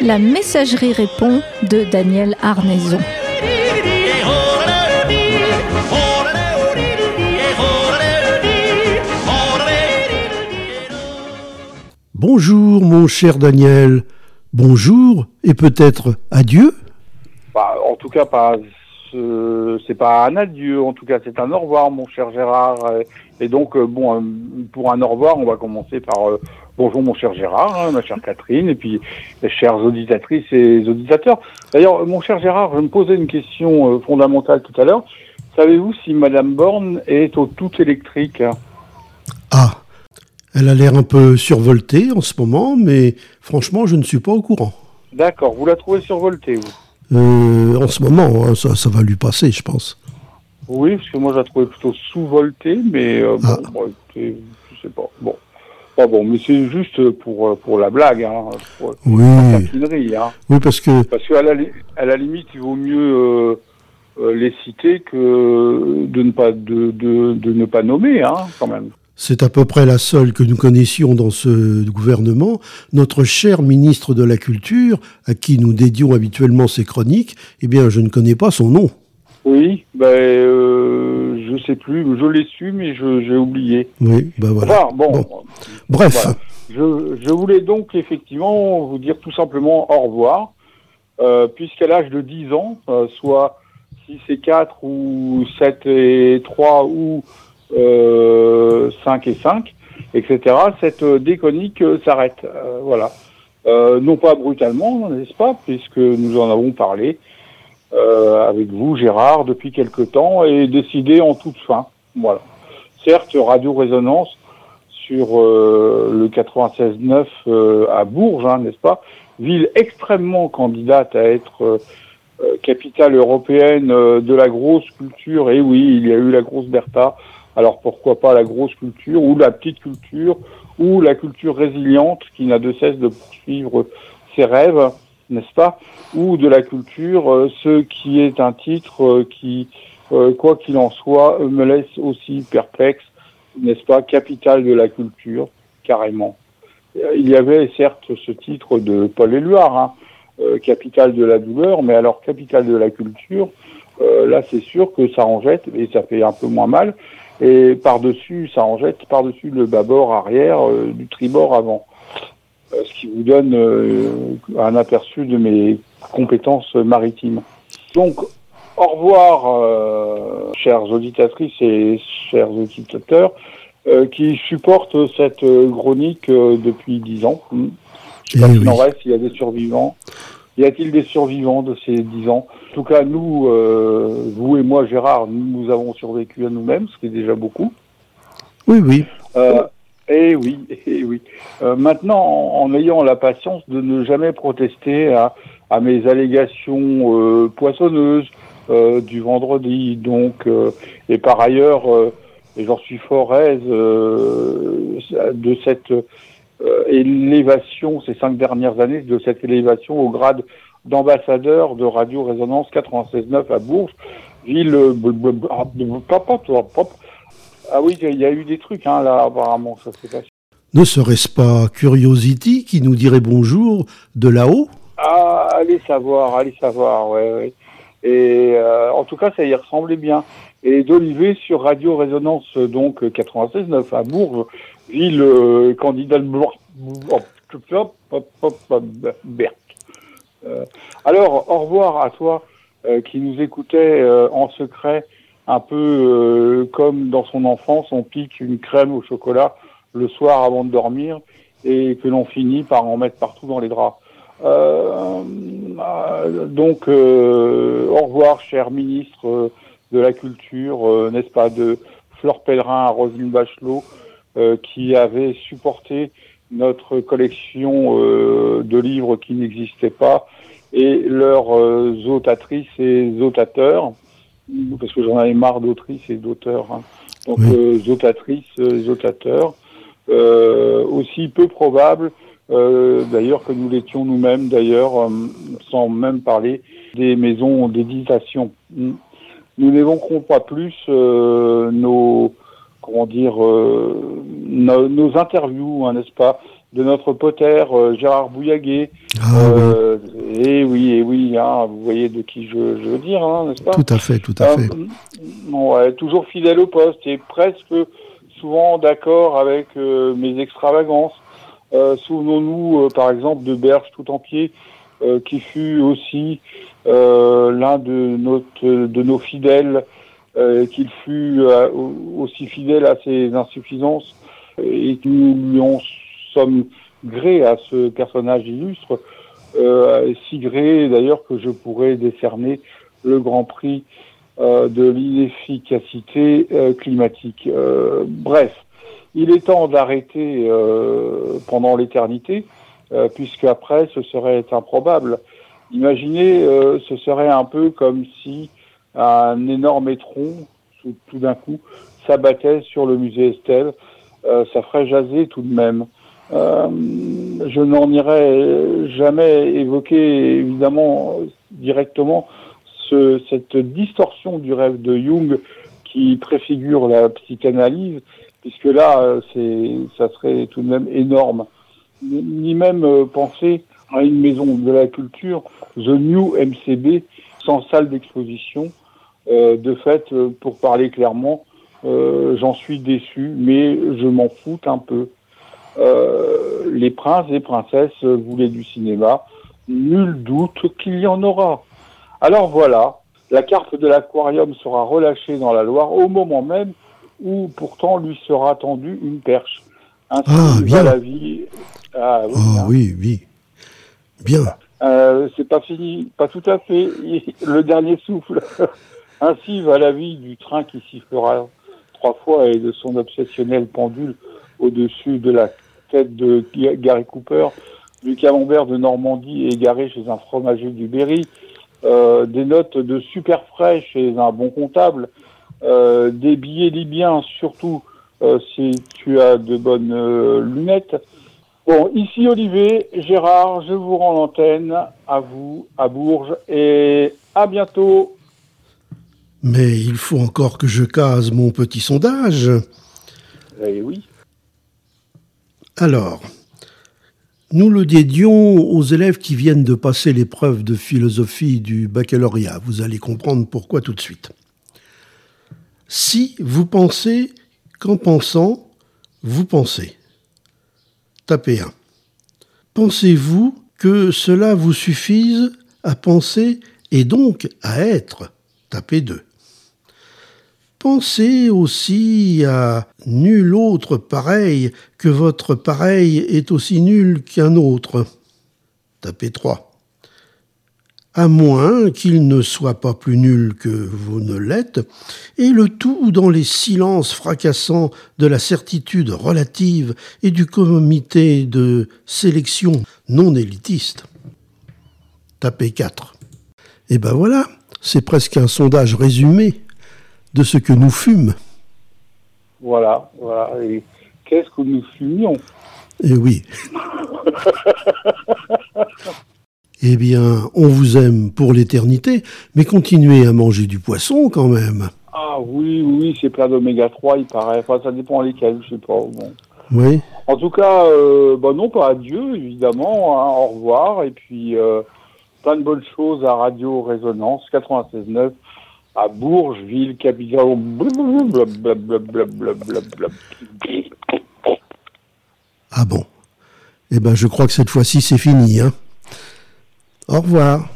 La messagerie répond de Daniel Arnaison. Bonjour mon cher Daniel, bonjour et peut-être adieu bah, En tout cas, pas, c'est pas un adieu, en tout cas c'est un au revoir mon cher Gérard. Et donc, euh, bon, euh, pour un au revoir, on va commencer par euh, bonjour mon cher Gérard, hein, ma chère Catherine, et puis les chères auditrices et auditeurs. D'ailleurs, mon cher Gérard, je me posais une question fondamentale tout à l'heure. Savez-vous si Madame Borne est au tout électrique? Ah, elle a l'air un peu survoltée en ce moment, mais franchement, je ne suis pas au courant. D'accord, vous la trouvez survoltée, vous En ce moment, hein, ça, ça va lui passer, je pense. Oui, parce que moi, je la trouvais plutôt sous-voltée, mais euh, bon, ah. je sais pas. Bon. Pas bon, mais c'est juste pour, euh, pour la blague, hein, pour, oui. la hein. Oui, parce que... Parce qu'à la, à la limite, il vaut mieux euh, les citer que de ne pas, de, de, de ne pas nommer, hein, quand même. C'est à peu près la seule que nous connaissions dans ce gouvernement. Notre cher ministre de la Culture, à qui nous dédions habituellement ses chroniques, eh bien, je ne connais pas son nom. Oui, ben, euh, je sais plus, je l'ai su, mais j'ai oublié. Oui, ben voilà. bon, Bref. Je, je, voulais donc effectivement vous dire tout simplement au revoir, euh, puisqu'à l'âge de 10 ans, euh, soit 6 et 4 ou 7 et 3 ou 5 et 5, etc., cette déconique euh, s'arrête. Euh, voilà. non pas brutalement, n'est-ce pas, puisque nous en avons parlé euh, avec vous, Gérard, depuis quelque temps, et décidé en toute fin. Voilà. Certes, Radio Résonance sur euh, le 96.9 euh, à Bourges, hein, n'est-ce pas Ville extrêmement candidate à être capitale européenne de la grosse culture. Et oui, il y a eu la grosse Bertha. Alors pourquoi pas la grosse culture ou la petite culture ou la culture résiliente qui n'a de cesse de poursuivre ses rêves n'est-ce pas, ou de la culture, euh, ce qui est un titre euh, qui, euh, quoi qu'il en soit, me laisse aussi perplexe, n'est-ce pas, capitale de la culture, carrément. Il y avait certes ce titre de Paul Éluard, hein, capitale de la douleur, mais alors capitale de la culture, là c'est sûr que ça en jette et ça fait un peu moins mal. Et par-dessus, ça en jette par-dessus le bâbord arrière du tribord avant. Euh, ce qui vous donne euh, un aperçu de mes compétences maritimes. Donc, au revoir, euh, chères auditrices et chers auditeurs, qui supportent cette chronique depuis dix ans. Je sais pas eh en reste, il y a des survivants. Y a-t-il des survivants de ces dix ans? En tout cas, nous, vous et moi, Gérard, nous, avons survécu à nous-mêmes, ce qui est déjà beaucoup. Oui, oui. Eh oui, eh oui. Euh, maintenant, en, ayant la patience de ne jamais protester à, à mes allégations euh, poissonneuses euh, du vendredi, donc, euh, et par ailleurs, euh, et j'en suis fort aise de cette élévation ces cinq dernières années, de cette élévation au grade d'ambassadeur de Radio Résonance 96.9 à Bourges, ville ah oui, il y a eu des trucs hein, là, apparemment, ça s'est passé. Ne serait-ce pas Curiosity qui nous dirait bonjour de là-haut? Ah, allez savoir, allez savoir, ouais, ouais. Et euh, en tout cas, ça y ressemblait bien. Et d'Olivier sur Radio Résonance, donc 96.9 à Bourges, ville euh, candidat euh, alors, au revoir à toi euh, qui nous écoutait euh, en secret un peu comme dans son enfance, on pique une crème au chocolat le soir avant de dormir et que l'on finit par en mettre partout dans les draps. Donc, au revoir, cher ministre de la Culture, n'est-ce pas, de Fleur Pellerin à Roselyne Bachelot, qui avait supporté notre collection de livres qui n'existaient pas et leurs autatrices et autateurs parce que j'en avais marre d'autrices et d'auteurs. Hein. Donc, oui. euh, zotatrices, euh, zotateurs. Euh, aussi peu probable d'ailleurs que nous l'étions nous-mêmes, d'ailleurs, sans même parler des maisons d'éditation. Nous n'évoquerons pas plus nos comment dire nos, interviews, hein, n'est-ce pas, de notre poteur Gérard Bouillaguet. Ah, Et oui, et oui, hein, vous voyez de qui je, veux dire, hein, n'est-ce pas Tout à fait, tout à fait. Ouais, toujours fidèle au poste et presque souvent d'accord avec mes extravagances. Euh, souvenons-nous, euh, par exemple, de Berge tout entier, euh, qui fut aussi l'un de, de nos fidèles, qu'il fut aussi fidèle à ses insuffisances, et que nous lui en sommes gré à ce personnage illustre, si gré d'ailleurs que je pourrais décerner le Grand Prix de l'inefficacité climatique. bref, il est temps d'arrêter euh, pendant l'éternité, euh, puisque après, ce serait improbable. Imaginez, euh, ce serait un peu comme si un énorme étron, tout, d'un coup, s'abattait sur le musée Estelle. ça ferait jaser tout de même. je n'en irai jamais évoquer, évidemment, directement ce, cette distorsion du rêve de Jung qui préfigure la psychanalyse puisque là, euh, ça serait tout de même énorme. Ni même euh, penser à une maison de la culture, The New MCB, sans salle d'exposition. Euh, de fait, pour parler clairement, j'en suis déçu, mais je m'en fous un peu. les princes et princesses voulaient du cinéma, nul doute qu'il y en aura. Alors voilà, la carte de l'aquarium sera relâchée dans la Loire au moment même où pourtant lui sera tendue une perche. Ainsi ah, bien. la vie. Ah, oui, oh, oui, oui, Bien. Euh, c'est pas fini, pas tout à fait. Le dernier souffle. Ainsi va la vie du train qui sifflera trois fois et de son obsessionnel pendule au-dessus de la tête de Gary Cooper, du camembert de Normandie égaré chez un fromager du Berry, euh, des notes de super frais chez un bon comptable, euh, des billets libyens, surtout euh, si tu as de bonnes euh, lunettes. Bon, ici Olivier, Gérard, je vous rends l'antenne, à vous, à Bourges, et à bientôt. Mais il faut encore que je case mon petit sondage. Eh oui. Alors, nous le dédions aux élèves qui viennent de passer l'épreuve de philosophie du baccalauréat. Vous allez comprendre pourquoi tout de suite si vous pensez qu'en pensant, vous pensez. Tapez 1. Pensez-vous que cela vous suffise à penser et donc à être? Tapez 2. Pensez aussi à nul autre pareil que votre pareil est aussi nul qu'un autre. Tapez 3 à moins qu'il ne soit pas plus nul que vous ne l'êtes, et le tout dans les silences fracassants de la certitude relative et du comité de sélection non élitiste. Tapez 4. Et ben voilà, c'est presque un sondage résumé de ce que nous fûmes. Voilà, voilà. Et qu'est-ce que nous fumions Eh oui. eh bien, on vous aime pour l'éternité, mais continuez à manger du poisson quand même. Ah oui, oui, c'est plein d'oméga 3, il paraît. Enfin, ça dépend lesquels, je sais pas. Oui. En tout cas, euh, bah non, pas adieu, évidemment. Hein, au revoir. Et puis, euh, plein de bonnes choses à Radio Résonance 96.9 à Bourges, ville, capitale. Ah bon Eh ben, je crois que cette fois-ci, c'est fini. Hein au revoir.